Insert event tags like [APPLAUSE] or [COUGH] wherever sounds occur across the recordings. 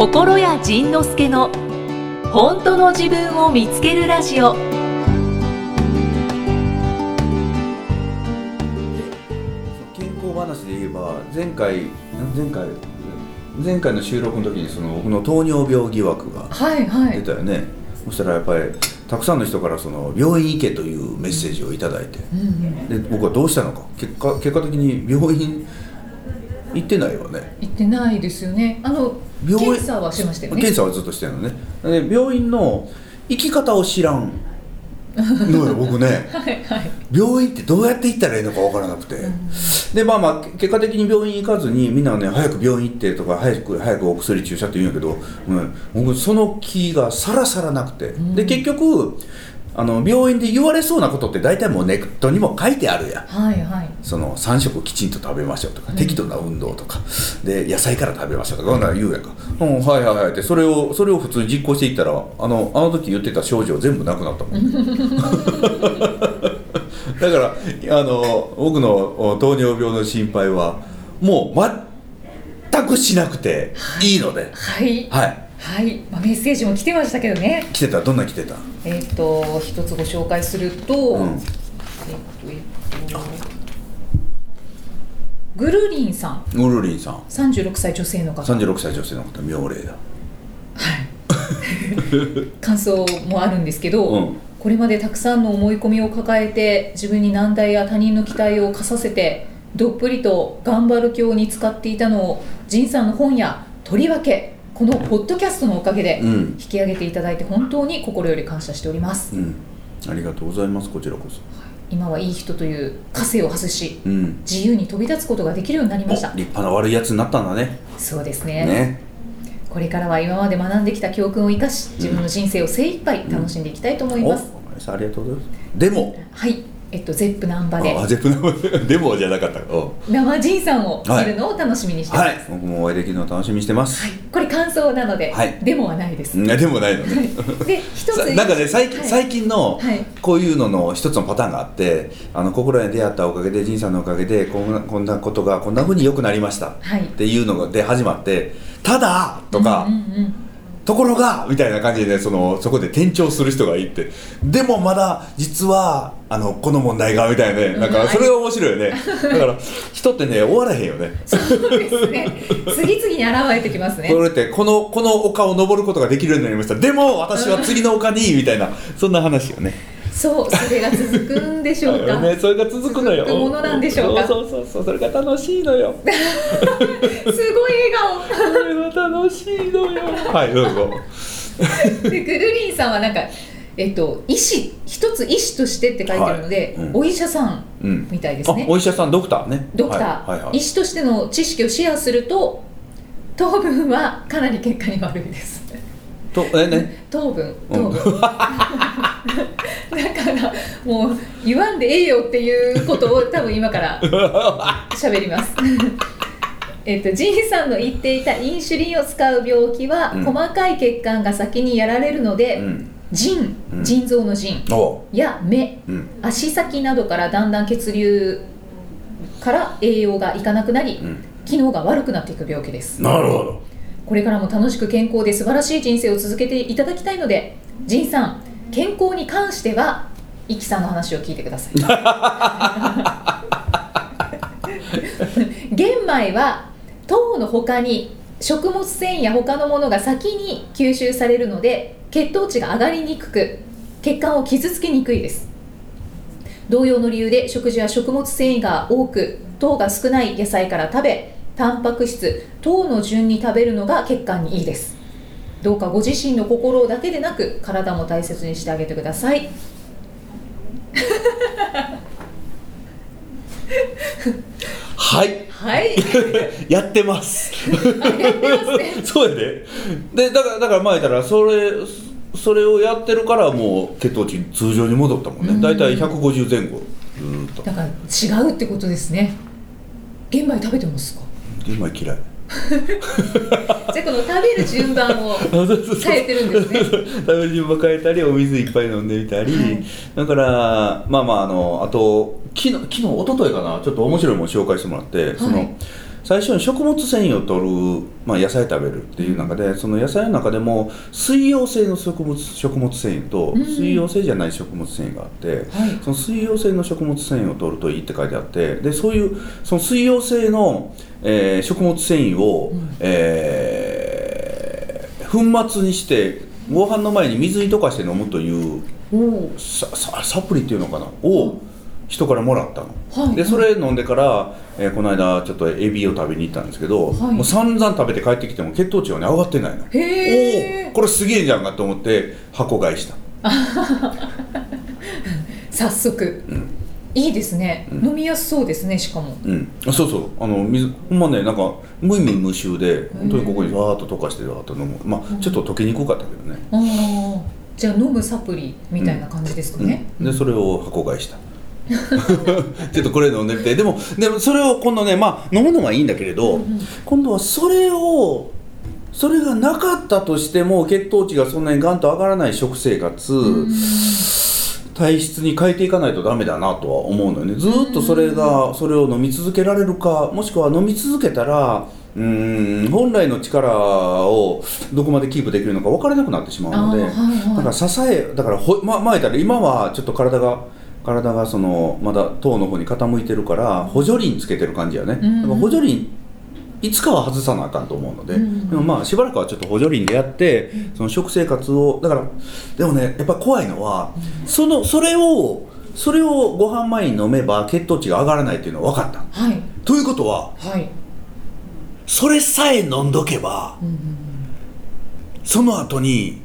心谷仁之助の本当の自分を見つけるラジオ。健康話で言えば前回前回前回の収録の時にその僕の糖尿病疑惑がはいはい。出たよね、そしたらやっぱりたくさんの人からその病院行けというメッセージをいただいて、で僕はどうしたのか。結果結果的に病院行ってないわね。行ってないですよね。あの病院検査はしましたよね。検査はずっとしてるのね。で病院の行き方を知らんのよ [LAUGHS] 僕ね。はいはい。病院ってどうやって行ったらいいのか分からなくて、でまあまあ結果的に病院行かずにみんなはね早く病院行ってとか早く早くお薬注射って言うんやけど、うん、僕その気がさらさらなくて、で結局あの病院で言われそうなことって大体もうネットにも書いてあるやん。はいはい。その3食きちんと食べましょうとか、適度な運動とか。で野菜から食べましょうとかこんなん言うやんか「うんはいはいはい」ってそれをそれを普通に実行していったらあのあの時言ってた症状全部なくなったもん [LAUGHS] だからあの僕のお糖尿病の心配はもう全くしなくていいので。はい。はいはい、まあ、メッセージも来てましたけどね。来てた？どんな来てた？えっ、と一つご紹介すると、うん。えっ、とえっ、とぐるりんさん。ウルリンさん。36歳女性の方。36歳女性の方。妙齢だ。[LAUGHS] 感想もあるんですけど、うん。これまでたくさんの思い込みを抱えて自分に難題や他人の期待を課させてどっぷりと頑張る教に使っていたのを仁さんの本やとりわけこのポッドキャストのおかげでうん。引き上げていただいて本当に心より感謝しております、うん。ありがとうございます。こちらこそ。今はいい人という枷を外しうん。自由に飛び立つことができるようになりました。お立派な悪いやつになったんだね。そうですね。ね。これからは今まで学んできた教訓を生かし自分の人生を精一杯楽しんでいきたいと思いおます、ありがとうございます。でもはいえっとゼップナンバで。あゼップナンで。[LAUGHS] もじゃなかったお生仁さんを見るのを楽しみにしてます、はい。僕もお会いできるのを楽しみにしてます、はい。これ感想なので、はい。デモはないです、うんでもないのね。で一つさなんかね最近,、はい。最近のはい。こういうのの一つのパターンがあってあの心に出会ったおかげで仁さんのおかげでこんなこんなことがこんな風に良くなりました、はい。っていうので始まって「ただ!」とか、うんうんうんところがみたいな感じでねそのそこで転調する人がいて。でもまだ実はあのこの問題がみたいなねなんかそれが面白いよね。だから人ってね終わらへんよね。そうですね。次々に現れてきますね。これってこのこの丘を登ることができるようになりました。でも私は次の丘にみたいなそんな話よねそうそれが続くんでしょうか、[LAUGHS] ねそれが続くのよ。ものなんでしょうか。そうそうそうそれが楽しいのよ。[LAUGHS] すごい笑それが楽しいのよ。はいどうぞ。顔でぐるりんさんはなんかえっと医師一つ医師としてって書いてるので、はい。うん。お医者さんうんみたいですね。あお医者さんドクターね。ドクター、はいはいはい。医師としての知識をシェアすると糖分はかなり結果に悪いですとえね。糖分うん。糖分、[LAUGHS] だからもう言わんでええよっていうことを多分今から喋ります。[LAUGHS] えっとジンさんの言っていたインシュリンを使う病気は、うん。細かい血管が先にやられるので、うん。腎うん。腎臓の腎お。や目。うん。足先などからだんだん血流から栄養がいかなくなり、うん。機能が悪くなっていく病気です。なるほどこれからも楽しく健康で素晴らしい人生を続けていただきたいので仁さん健康に関してはイキさんの話を聞いてください。[LAUGHS] 玄米は糖の他に食物繊維や他のものが先に吸収されるので血糖値が上がりにくく血管を傷つけにくいです。同様の理由で食事は食物繊維が多く糖が少ない野菜から食べタンパク質糖の順に食べるのが血管にいいです。どうかご自身の心だけでなく体も大切にしてあげてください。はい。はい。[LAUGHS] やってます。[LAUGHS] そうやで。でだからだから前言ったらそれそれをやってるからもう血糖値通常に戻ったもんうん。ね大体150前後ずーっと。だから違うってことですね。玄米食べてますか？今嫌い。[LAUGHS] じゃあこの食べる順番を変えてるんですね。[LAUGHS] 食べる順番変えたりお水いっぱい飲んでみたり、はい。だからまあまああのあと昨日昨日一昨日かな。ちょっと面白いもの紹介してもらって、その最初に食物繊維を取る、まあ、野菜食べるっていう中でその野菜の中でも水溶性の食物食物繊維とうん。水溶性じゃない食物繊維があって、はい。その水溶性の食物繊維を取るといいって書いてあってでそういうその水溶性の、えー食物繊維を、うん。えー粉末にしてご飯の前に水に溶かして飲むというおおサササプリっていうのかな？を人からもらったの、はい。でそれ飲んでから、えーこの間ちょっとエビを食べに行ったんですけど、はい。もう散々食べて帰ってきても血糖値はね上がってないの。へえおおこれすげえじゃんかと思って箱買いした。[LAUGHS] 早速、いいですね、飲みやすそうですねしかも。うん。あそうそう。あの水ほんまねなんか無味無臭で本当にここにわーっと溶かしてわーっと飲む。まあちょっと溶けにくかったけどね、ああじゃあ飲むサプリみたいな感じですかね、うん、でそれを箱買いした [LAUGHS] ちょっとこれ飲んでみて。でもでもそれを今度ねまあ飲むのはいいんだけれど、今度はそれをそれがなかったとしても血糖値がそんなにガンと上がらない食生活、体質に変えていかないとダメだなとは思うのよね。ずーっとそれがそれを飲み続けられるかもしくは飲み続けたらうーん本来の力をどこまでキープできるのか分からなくなってしまうので、あーはいはい。だから支えだからほ、ま、前言ったら今はちょっと体が体がそのまだ糖の方に傾いてるから補助輪つけてる感じやね、うん。だから補助輪いつかは外さなあかんと思うので、うん。でもまあしばらくはちょっと補助輪でやってその食生活をだからでもねやっぱ怖いのはそのそれをそれをご飯前に飲めば血糖値が上がらないっていうのは分かった。はい。ということははい、それさえ飲んどけばうんうん。その後に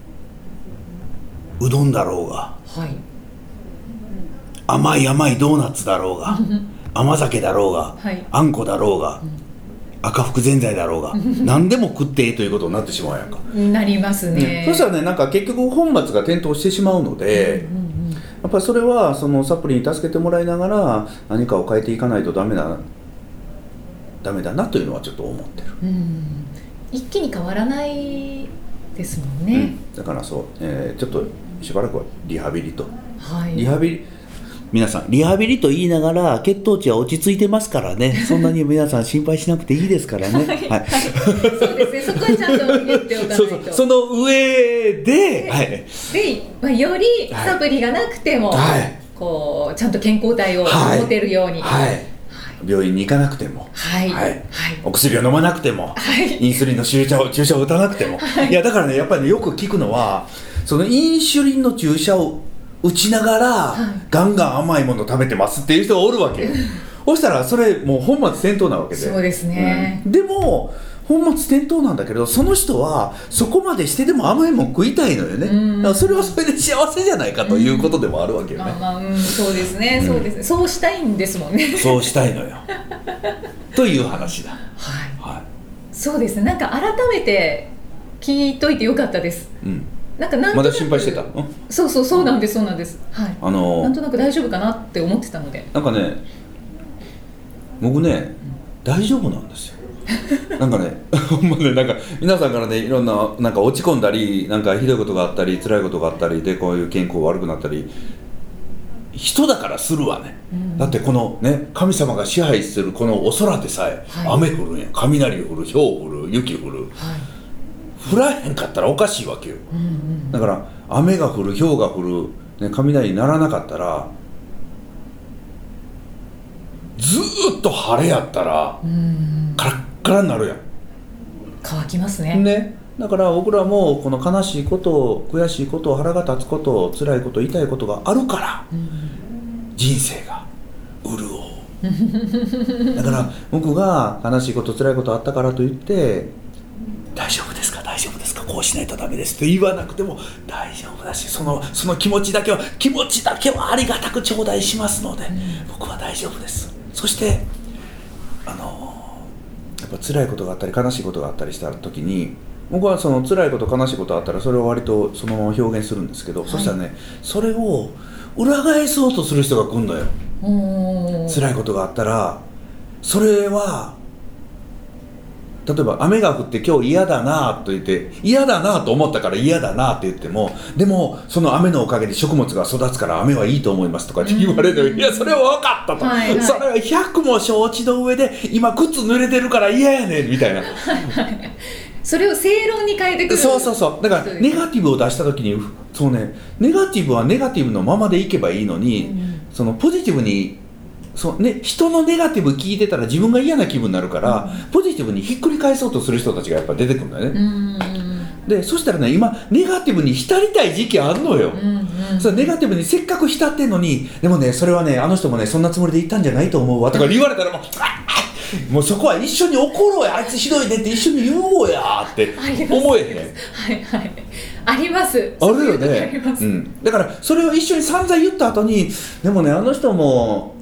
うどんだろうが。はい甘い甘いドーナツだろうが甘酒だろうが、はい。あんこだろうが、赤福ぜんざいだろうが [LAUGHS] 何でも食っていいということになってしまうやんか、なりますね、そしたらねなんか結局本末が転倒してしまうので、うんうんやっぱりそれはそのサプリに助けてもらいながら何かを変えていかないとダメだダメだなというのはちょっと思ってる、うん。一気に変わらないですもんね、うん。だからそう、えーちょっとしばらくはリハビリと。はい。リハビリ皆さんリハビリと言いながら血糖値は落ち着いてますからね。[LAUGHS] そんなに皆さん心配しなくていいですからね。はい。そうですね。そこはちゃんと言っておかないと。[LAUGHS] その上で、はい、で、まあ、よりサプリがなくても、はい。こうちゃんと健康体をはい。持てるように。はい、病院に行かなくても、はい。はい。はい。お薬を飲まなくても、はい。インスリンの注射を注射を打たなくても、い、やだからねやっぱりねよく聞くのはそのインシュリンの注射を打ちながら、はい。ガンガン甘いもの食べてますっていう人がおるわけ。[LAUGHS] そしたらそれもう本末転倒なわけで。そうですね。うん。でも本末転倒なんだけどその人はそこまでしてでも甘いもん食いたいのよね。うん。だからそれはそれで幸せじゃないかということでもあるわけよね、まあまあうん。そうですね、うん。そうですね。そうしたいんですもんね。そうしたいのよ。[LAUGHS] という話だ。はい。はそうですね。なんか改めて聞いといてよかったです。い、うん、なんかなんとまだ心配してた、うん。そうそうそうなんですそうなんです。はい。あのなんとなく大丈夫かなって思ってたので。なんかね僕ね大丈夫なんですよ。[LAUGHS] なんかね [LAUGHS] ほんまねなんか皆さんからねいろんななんか落ち込んだりなんかひどいことがあったり辛いことがあったりでこういう健康悪くなったり人だからするわね、うん。だってこのね神様が支配するこのお空でさえ、はい。雨降るんや。雷降るひょう降る雪降る。はい降らへんかったらおかしいわけよ。うんうんだから雨が降る氷が降る、ね、雷にならなかったらずーっと晴れやったらうん。カラッカラになるやん。乾きますね。ね。だから僕らもこの悲しいこと悔しいこと腹が立つこと辛いこと痛いことがあるからうん。人生が潤う。だから僕が悲しいこと辛いことあったからといって大丈こうしないとダメですって言わなくても大丈夫だしそのその気持ちだけは気持ちだけはありがたく頂戴しますので、僕は大丈夫です。そしてあのやっぱ辛いことがあったり悲しいことがあったりした時に僕はその辛いこと悲しいことあったらそれを割とそのまま表現するんですけど、そしたらねそれを裏返そうとする人が来るのよ。辛いことがあったらそれは例えば雨が降って今日嫌だなと言って嫌だなと思ったから嫌だなって言ってもでもその雨のおかげで食物が育つから雨はいいと思いますとかって言われる、いやそれは分かったと、はいはい。それは100も承知の上で今靴濡れてるから嫌やねんみたいな。それを正論に変えてくる。そうそうそう。だからネガティブを出した時にそうね。ネガティブはネガティブのままでいけばいいのに、うん。そのポジティブにそう。ね、人のネガティブ聞いてたら自分が嫌な気分になるから、ポジティブにひっくり返そうとする人たちがやっぱ出てくるんだよね、うん。でそしたらね今ネガティブに浸りたい時期あるのよ、うんうん。それネガティブにせっかく浸ってんのにでもねそれはねあの人もねそんなつもりで言ったんじゃないと思うわとか言われたらもうあもうそこは一緒に怒ろうや。あいつひどいねって一緒に言おうやって思えへん。はいはいあります。あるよね。うん、だからそれを一緒に散々言った後にでもねあの人も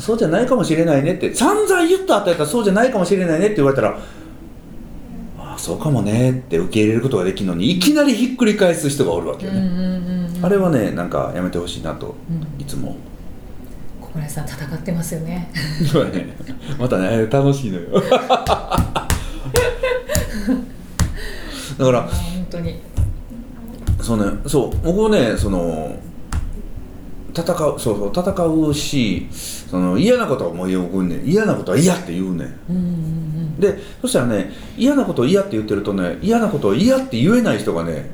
そうじゃないかもしれないねって。散々言った後やったらそうじゃないかもしれないねって言われたらああそうかもねって受け入れることができるのにいきなりひっくり返す人がおるわけよね、あれはねなんかやめてほしいなとうん。いつも。小林さん戦ってますよね。またね楽しいのよ。[LAUGHS] だから本当に。そうねそう僕はねその戦うそうそう戦うしその嫌なことはもう言うねん。嫌なことは嫌って言うねん。うんうんでそしたらね嫌なことを嫌って言ってるとね嫌なことを嫌って言えない人がね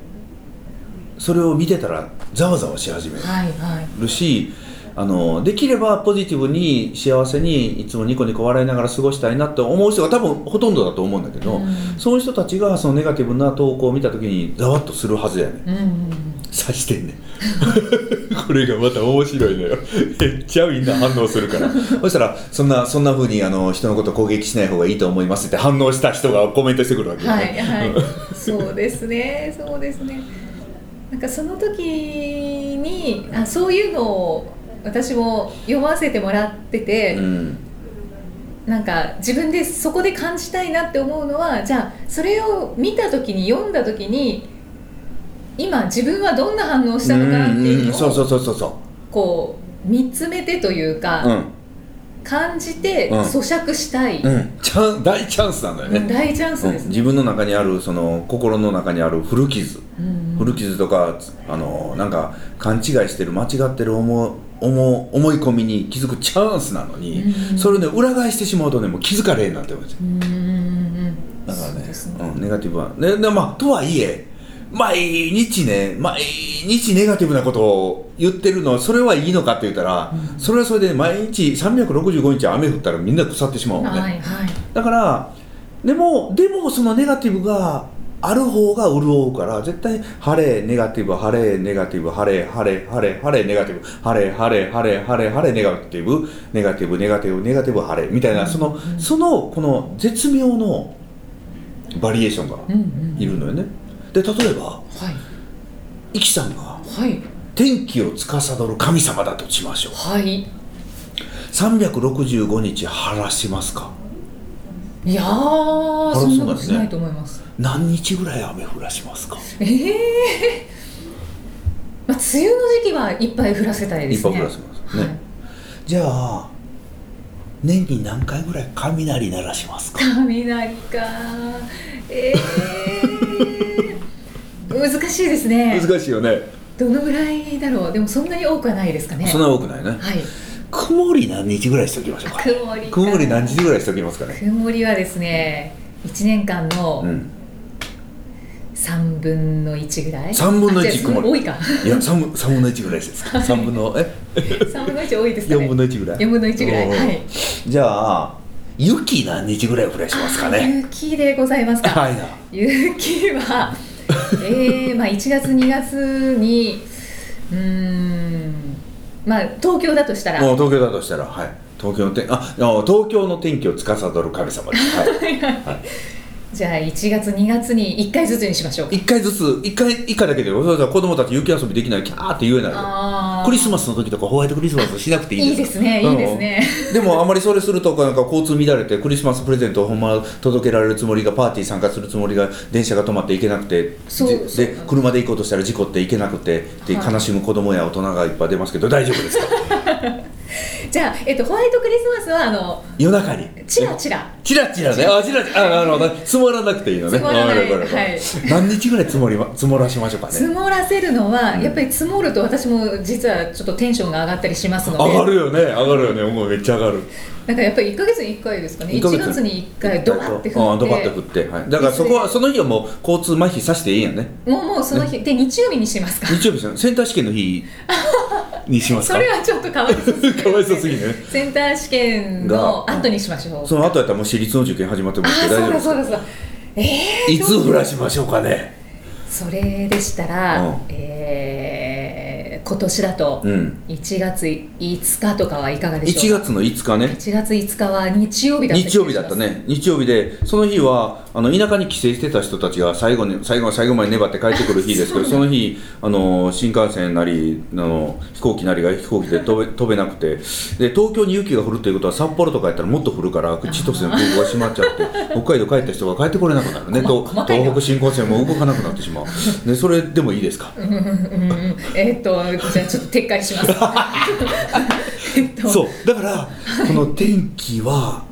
それを見てたらざわざわし始めうんはいはい。るしあのできればポジティブに幸せにいつもニコニコ笑いながら過ごしたいなって思う人が多分ほとんどだと思うんだけど、うん。そういう人たちがそのネガティブな投稿を見た時にざわっとするはずやねん。うんうんうん刺してんねん。[LAUGHS] これがまた面白いのよ。めっちゃみんな反応するから。そしたらそんなそんな風にあの人のこと攻撃しない方がいいと思いますって反応した人がコメントしてくるわけよ。はいね、はい。そうですね。そうですね。なんかその時にあそういうのを私も読ませてもらってて、うん。なんか自分でそこで感じたいなって思うのはじゃあそれを見た時に読んだ時に今自分はどんな反応をしたのかなっていうのうんそうそをうそうそうそこう見つめてといううか、うん。感じてうん。咀嚼したい、うん。チャン大チャンスなんだよね、うん大チャンスうん。自分の中にあるその心の中にある古傷。うん古傷とかあのなんか勘違いしてる間違ってる思思思い込みに気づくチャンスなのに、うんそれをね裏返してしまうとねもう気づかれへんなって思うん。ですようんうんうん。だからねそうですね。うん、ネガティブは。ででまあとはいえ毎日ね毎日ネガティブなことを言ってるのそれはいいのかって言ったら、うん。それはそれで毎日365日雨降ったらみんな腐ってしまうね、はいはい。だからでもでもそのネガティブがある方が潤うから絶対晴れネガティブ晴れネガティブ晴れ晴れ晴れ晴れネガティブ晴れ晴れ晴れ晴れ晴れネガティブネガティブネガティブネガティブ晴れみたいなそのうん。そのこの絶妙のバリエーションがうんうん。いるのよねで例えばはい。イキさんがはい。天気を司る神様だとしましょう。はい。365日晴らしますか？いやーらそんなことしないと思います。何日ぐらい雨降らしますか？ええまあ梅雨の時期はいっぱい降らせたいですね。いっぱい降らせますね。はい。じゃあ年に何回ぐらい雷鳴らしますか？雷かえー、難しいですね。難しいよね。どのぐらいだろう？でもそんなに多くはないですかね。そんな多くないね。はい。曇り何日ぐらいしときましょうか。曇りか。曇り何日ぐらいしときますかね。曇りはですね1年間のうん。3分の1ぐらい？3分の1あじゃあそれ曇り。多いか。いや 3, 分3分の1ぐらいです。[LAUGHS] か3分のえ？3分の1多いですかね。4分の1ぐらい。4分の1ぐらい。はい。じゃあ雪何日ぐらい降らしますかね。雪でございますか。はいな。雪はえー、まあ1月2月にうーんまあ東京だとしたら。もう東京だとしたらはい。東京の天ああ東京の天気を司る神様です。はい、[LAUGHS] はいじゃあ1月2月に1回ずつにしましょうか。一回ずつ一回以下だけで子供たち雪遊びできないキャーって言えないクリスマスの時とかホワイトクリスマスしなくていいいいですねいいですね。うんでもあんまりそれするとなんか交通乱れてクリスマスプレゼントをほんま届けられるつもりがパーティー参加するつもりが電車が止まって行けなくてで車で行こうとしたら事故って行けなくてではい。悲しむ子供や大人がいっぱい出ますけど大丈夫ですか？[LAUGHS] じゃあ、えっと、ホワイトクリスマスはあの夜中に。チラチラ。チラチラね。あチラチラ。あなるほど積もらなくていいのね。積もらない。はい。何日ぐらい積もりま積もらしましょうか積ねもらせるのは、うん。やっぱり積もると私も実はちょっとテンションが上がったりしますので。上がるよね。上がるよね。もうめっちゃ上がる。なんかやっぱり1か月に1回ですかね。一ヶ1月に1回ドバッて降って。あドバッて降って、はい、だからそこはその日はもう交通麻痺させていいんやね。もうもうその日、で日曜日にしますか。日曜日ですよ。センター試験の日 [LAUGHS] にしますか？それはちょっとかわいそうすぎる。[LAUGHS] かわいそうすぎねセンター試験の後にしましょう。その後やったらもう私立の受験始まってあますけどあ大丈夫です。かそうだそうだそうだ。ええいつ降らしましょうかね？それでしたら、うん。えー今年だとうん。1月5日とかはいかがでし1ょう？か月の5日ね。1月5日は日曜日だった日曜日だったね。日曜日でその日はあの田舎に帰省してた人たちが最後に最後最後まで粘って帰ってくる日ですけど [LAUGHS] その日あの新幹線なりあの飛行機なりが飛行機で飛べ飛べなくてで東京に雪が降るということは札幌とかやったらもっと降るから千歳の空港が閉まっちゃって北海道帰った人が帰ってこれなくなるね。と東北新幹線も動かなくなってしまう。でそれでもいいですか？[LAUGHS] えーっとじゃあちょっと撤回します。[LAUGHS] えっと。そう。だからこの天気は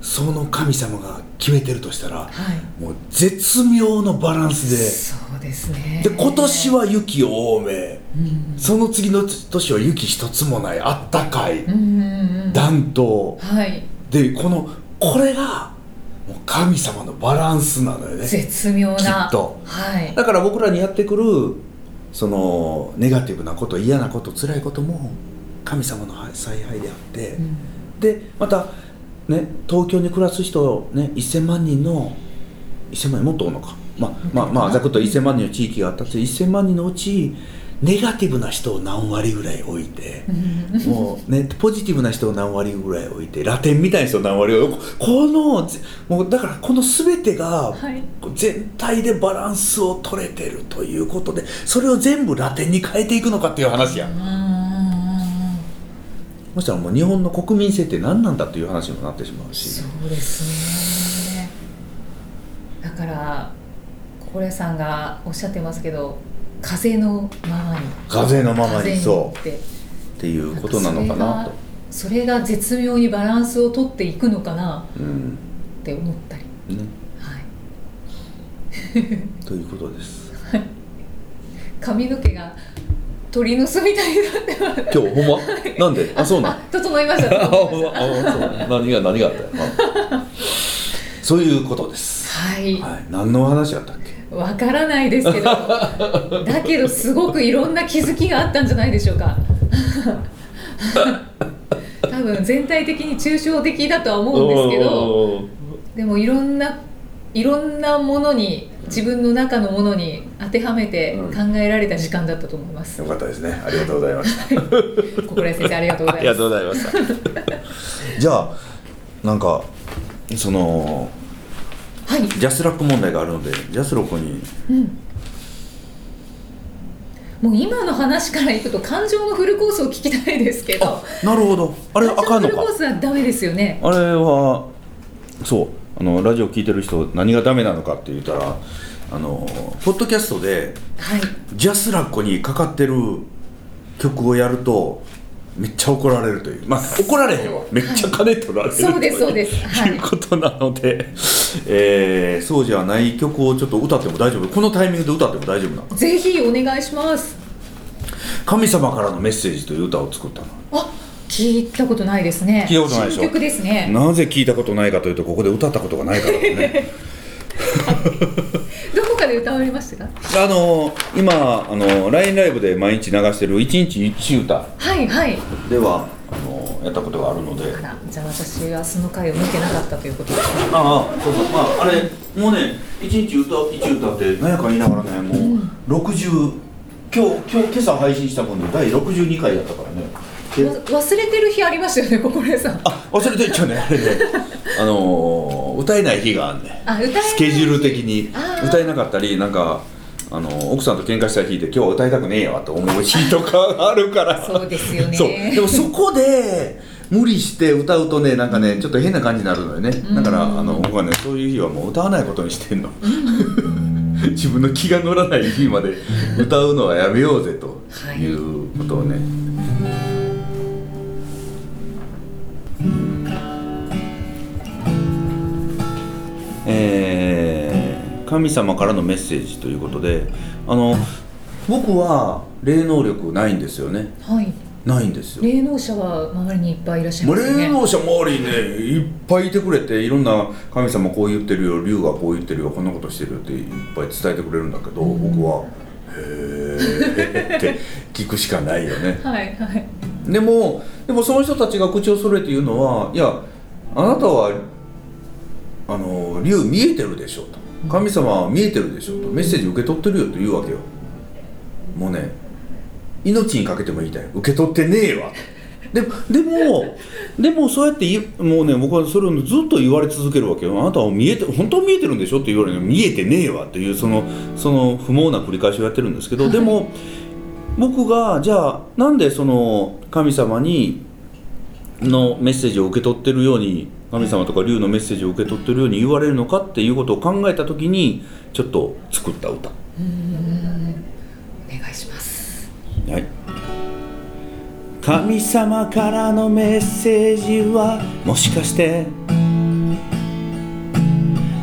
その神様が決めてるとしたらはい。もう絶妙のバランスで。そうですね。で今年は雪多め。うん。その次の年は雪一つもないあったかい暖冬。はい。でこのこれがもう神様のバランスなのよね。絶妙な。きっと。はい。だから僕らにやってくるそのネガティブなこと嫌なこと辛いことも神様の采配であって、うん。でまたね東京に暮らす人ね1000万人の1000万人もっと多いのか。まあまあまあざくっと1000万人の地域があったって1000万人のうちネガティブな人を何割ぐらい置いてうん。もうねポジティブな人を何割ぐらい置いてラテンみたいな人を何割をこのぜもうだからこの全てがはい。全体でバランスを取れてるということでそれを全部ラテンに変えていくのかっていう話やうんそしたらもう日本の国民性って何なんだっていう話にもなってしまうし。そうですね。だから心屋さんがおっしゃってますけど風のままに。風のままにそう。っていうことなのかなと、それが絶妙にバランスをとっていくのかな。うん。って思ったり、ね、はい、[LAUGHS] ということです。髪の毛が鳥の巣みたいになってます。今日ほんま？なんで？あそうなん？あ整いました。あほんま？あそう。何が何があった？そういうことです。たはい。はい。何の話やったっけ？わからないですけど。[LAUGHS] だけどすごくいろんな気づきがあったんじゃないでしょうか。多分全体的に抽象的だとは思うんですけど。おー。でもいろんないろんなものに自分の中のものに当てはめてうん。考えられた時間だったと思います、よかったですね。ありがとうございました。[LAUGHS] 心谷先生ありがとうございます。ありがとうございました。じゃあなんかそのはい、ジャスラック問題があるのでジャスラックに。うん、もう今の話からいくと感情のフルコースを聞きたいですけど。あなるほど。あれあかんのか。フルコースはダメですよね。あれはそうあのラジオ聞いてる人何がダメなのかって言ったらあのポッドキャストではい。ジャスラックにかかってる曲をやるとめっちゃ怒られるという。まあ怒られへんわ。めっちゃ金取られる、そうですそうです。はい。いうことなので、えーそうじゃない曲をちょっと歌っても大丈夫。このタイミングで歌っても大丈夫なの？ぜひお願いします。神様からのメッセージという歌を作ったの。あ聞いたことないですね。聞いたことないでしょ？新曲ですね。なぜ聞いたことないかというとここで歌ったことがないからだね。[LAUGHS] どこかで歌われましたか？あの今あの LINE ライブで毎日流してる「一日一歌。はいはい」ではあのやったことがあるので。あらじゃあ私はその回を見てなかったということですね。ああそうそう。まああれもうね一日歌一歌って何やか言いながらねもう60今日今日今朝配信した分で第62回やったからね忘れてる日ありましたよね心屋さん。あ忘れてんちゃうね。あれねあのー歌えない日があんねあ歌スケジュール的に。歌えなかったりなんかあの奥さんと喧嘩した日で今日は歌いたくねえよと思う日とかあるから。そうですよね。そう。でもそこで無理して歌うとねなんかねちょっと変な感じになるのよね。だからあの僕はねそういう日はもう歌わないことにしてんの。[LAUGHS] [LAUGHS] 自分の気が乗らない日まで歌うのはやめようぜということをね、えー神様からのメッセージということであの僕は霊能力ないんですよね。はい。ないんですよ。霊能者は周りにいっぱいいらっしゃいますよね。霊能者周りにねいっぱいいてくれていろんな神様こう言ってるよ竜がこう言ってるよこんなことしてるよっていっぱい伝えてくれるんだけど、僕は「へえ」って聞くしかないよね。は [LAUGHS] いはい。でもでもその人たちが口を揃えて言うのはいやあなたはあの竜見えてるでしょと。神様は見えてるでしょと。メッセージ受け取ってるよと言うわけよ。もうね命にかけても言いたい。受け取ってねえわででもでもそうやってもうね僕はそれをずっと言われ続けるわけよ。あなたは見えて本当は見えてるんでしょって言われるの。に見えてねえわっていうそのその不毛な繰り返しをやってるんですけどでも僕がじゃあなんでその神様にのメッセージを受け取ってるように神様とか竜のメッセージを受け取ってるように言われるのかっていうことを考えた時にちょっと作った歌。お願いします。はい。神様からのメッセージはもしかして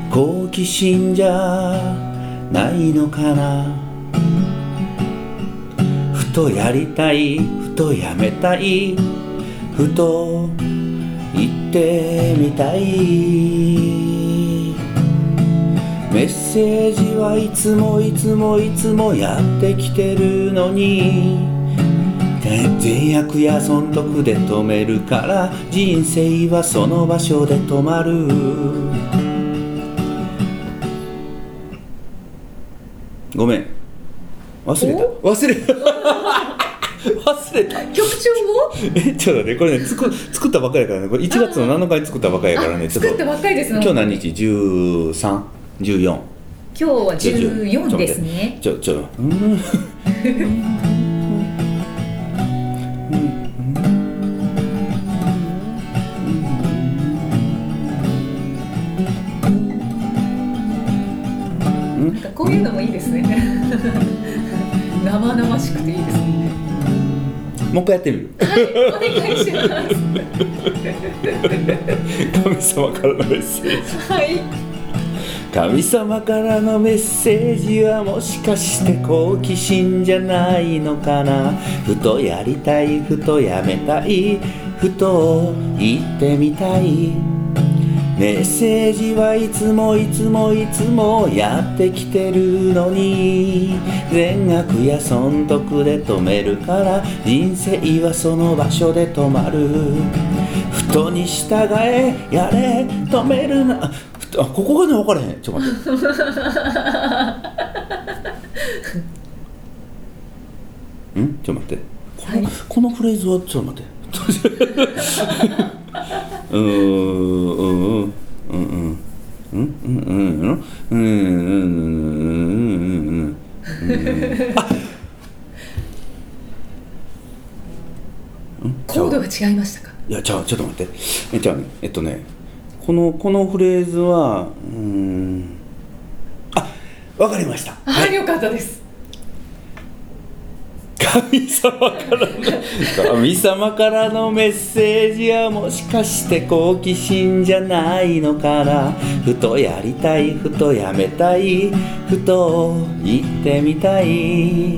好奇心じゃないのかな？ふとやりたいふとやめたいふと言ってみたい。メッセージはいつもいつもいつもやってきてるのに。善悪や損得で止めるから人生はその場所で止まる。ごめん。忘れた。忘れた。[LAUGHS] 忘れた。局長も？えちょっと待ってこれね作作ったばっかりやからね。これ1月の7日に作ったばっかりやからね。ちょっと。作ったばっかりですの今日何日 ?13?14 今日は14ですね。ちょちょうん。なん。かこういうのもいいですね生々しくていいですねもう一回やってみる？お願いします。神様からのメッセージ。はい。神様からのメッセージはもしかして好奇心じゃないのかな？ふとやりたいふとやめたい。ふと言ってみたいメッセージはいつもいつもいつもやってきてるのに。善悪や損得で止めるから人生はその場所で止まる。ふとに従えやれ止めるな。あここがね分からへん。ちょっと待って。[LAUGHS] ん？ちょっと待って。この,、はい。このフレーズはちょっと待ってうーんうんうんうんうんうんうんうんうんうんうんうんコードが違いましたか？いやじゃあちょっと待って。えじゃあねえっとねこのこのフレーズはうーん。あわかりました。あ、よかったです神様からの神様からのメッセージはもしかして好奇心じゃないのかなふとやりたいふとやめたいふと言ってみたい。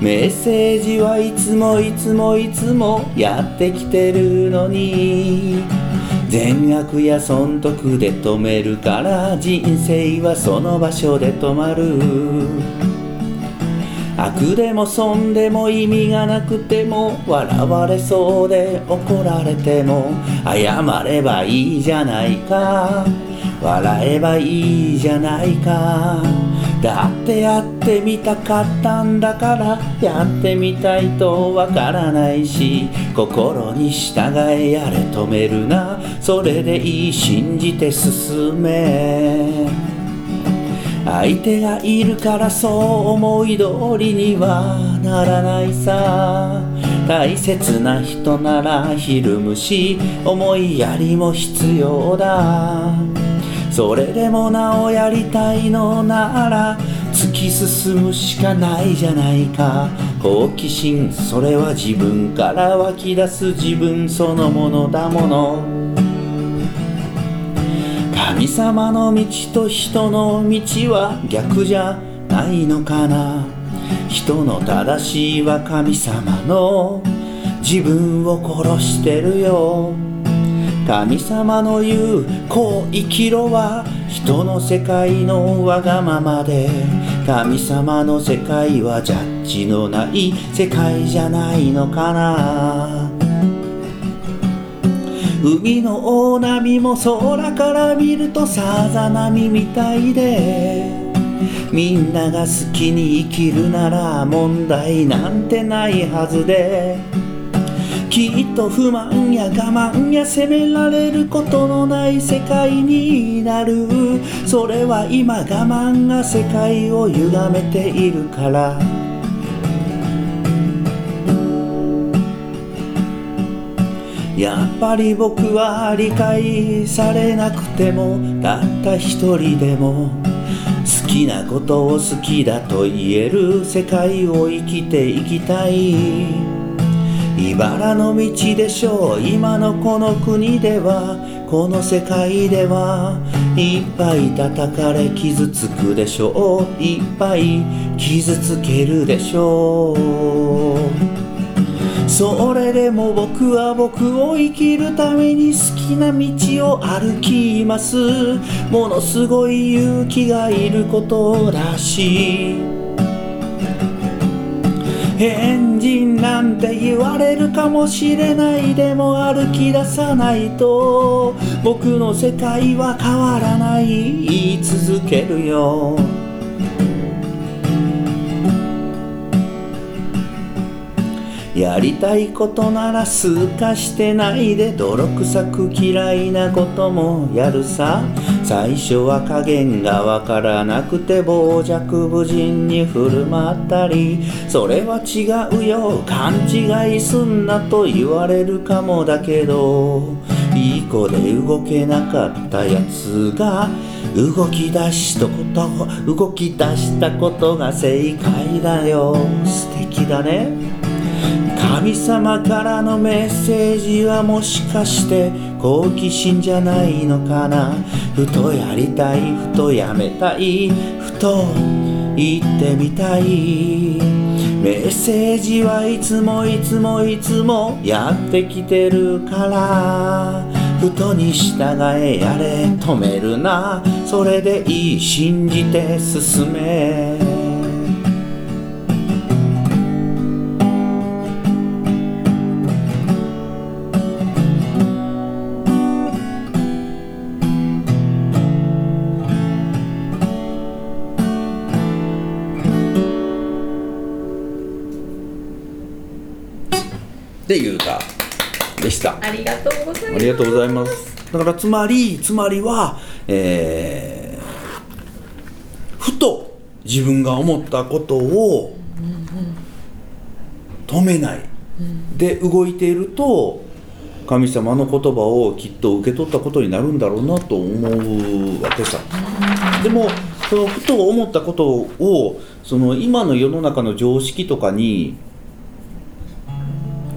メッセージはいつもいつもいつもやってきてるのに善悪や損得で止めるから人生はその場所で止まる。悪でも損でも意味がなくても笑われそうで怒られても謝ればいいじゃないか。笑えばいいじゃないか。だってやってみたかったんだからやってみたいとわからないし心に従えやれ止めるな。それでいい信じて進め。相手がいるからそう思い通りにはならないさ。大切な人ならひるむし思いやりも必要だ。それでもなおやりたいのなら突き進むしかないじゃないか。好奇心それは自分から湧き出す自分そのものだもの。神様の道と人の道は逆じゃないのかな？人の正しいは神様の自分を殺してるよ。神様の言うこう生きろは人の世界のわがままで。神様の世界はジャッジのない世界じゃないのかな？海の大波も空から見るとさざ波みたいでみんなが好きに生きるなら問題なんてないはずできっと不満や我慢や責められることのない世界になる。それは今我慢が世界を歪めているから。やっぱり僕は理解されなくてもたった一人でも好きなことを好きだと言える世界を生きていきたい。茨の道でしょう。今のこの国ではこの世界ではいっぱい叩かれ傷つくでしょう。いっぱい傷つけるでしょう。それでも僕は僕を生きるために好きな道を歩きます。ものすごい勇気がいることらしい。変人なんて言われるかもしれないでも歩き出さないと。僕の世界は変わらない。言い続けるよ。やりたいことならすかしてないで泥臭く嫌いなこともやるさ。最初は加減がわからなくて傍若無人に振る舞ったり。それは違うよ。勘違いすんなと言われるかもだけど。いい子で動けなかったやつが動き出したこと動き出したことが正解だよ。素敵だね。神様からのメッセージはもしかして好奇心じゃないのかな？ふとやりたいふとやめたいふと言ってみたい。メッセージはいつもいつもいつもやってきてるからふとに従えやれ止めるな。それでいい信じて進め。っていう歌でした。ありがとうございます。ありがとうございます。だからつまりつまりは、えー、ふと自分が思ったことを止めない。で動いていると神様の言葉をきっと受け取ったことになるんだろうなと思うわけさ。でもそのふと思ったことをその今の世の中の常識とかに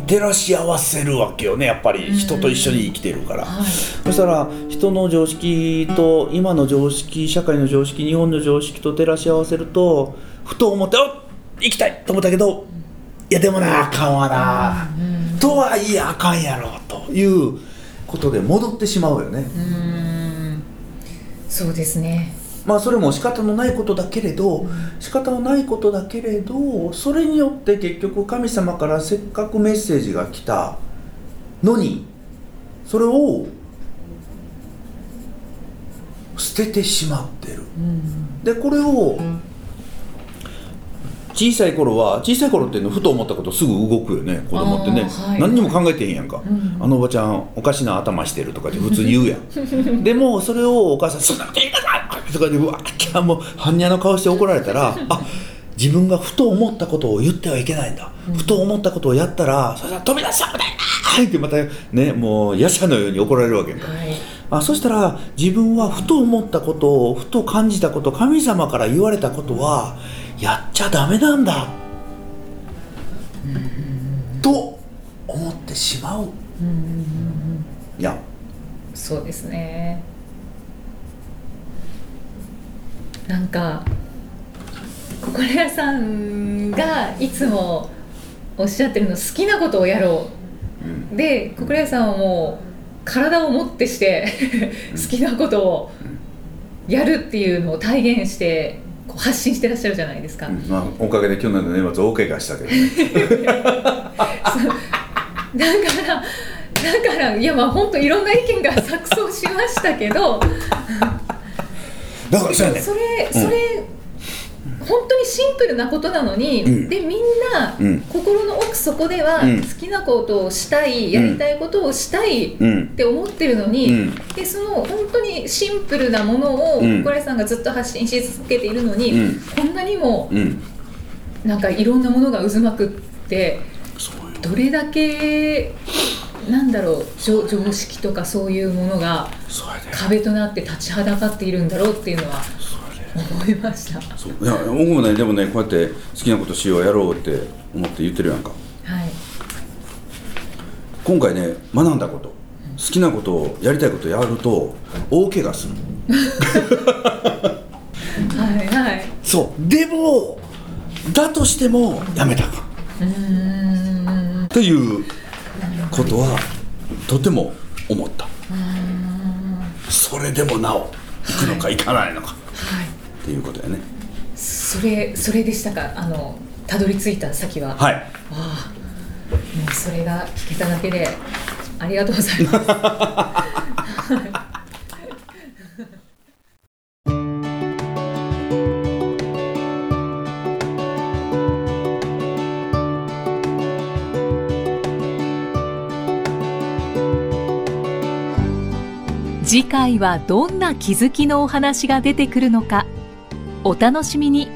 照らし合わせるわけよねやっぱり。人と一緒に生きてるから、はい。そしたら人の常識と今の常識社会の常識日本の常識と照らし合わせるとふと思って「おっ行きたい!」と思ったけどいやでもなあかんわな、とはいえあかんやろということで戻ってしまうよね、うーん。そうですねまあそれも仕方のないことだけれど仕方のないことだけれどそれによって結局神様からせっかくメッセージが来たのにそれを捨ててしまってる。でこれを小さい頃は小さい頃っていうのふと思ったことすぐ動くよね子供ってね、はい。何にも考えてへんやんか、んあのおばちゃんおかしな頭してるとかって普通に言うやん。[LAUGHS] でもそれをお母さん「そんなこと言いなさい!」とかでうわっもう般若の顔して怒られたらあ自分がふと思ったことを言ってはいけないんだ、ふと思ったことをやったらそれは飛び出した危な。いなってまたねもう夜叉のように怒られるわけやんか、はい。あそしたら自分はふと思ったことをふと感じたこと神様から言われたことはやっちゃダメなんだ、と思ってしまう、いや。そうですね。なんか心屋さんがいつもおっしゃってるの好きなことをやろう。で心屋さんはもう体をもってして [LAUGHS] 好きなことをやるっていうのを体現してこう発信してらっしゃるじゃないですか、まあ、おかげで去年の年末大怪我したけどね。だからだからいやまあ本当いろんな意見が錯綜しましたけど。[LAUGHS] だからそうやね。それそれ、本当にシンプルなことなのに、うん。でみんな、うん。心の奥底ではうん。好きなことをしたい、やりたいことをしたいっうん。て思ってるのに、うん。でその本当にシンプルなものをうん。小林さんがずっと発信し続けているのに、うん。こんなにもうん。なんかいろんなものが渦巻くってどれだけなんだろう常常識とかそういうものが壁となって立ちはだかっているんだろうっていうのは思いました。そう。いや僕もねでもねこうやって好きなことしようやろうって思って言ってるやんか。はい。今回ね学んだこと。好きなことをやりたいことやると大怪我するはいはい。そう。でもだとしてもやめたかんうーん。っていうことはとても思った。それでもなお行くのか行かないのか。はいっていうことやね。それそれでしたか？あのたどり着いた先は、はい。ああもうそれが聞けただけでありがとうございます。次回はどんな気づきのお話が出てくるのか？お楽しみに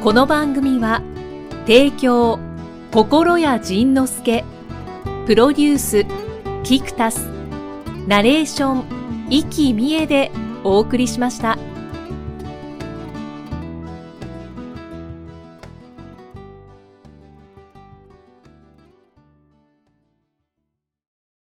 この番組は提供心谷仁之助プロデュースキクタスナレーション生きみえでお送りしました。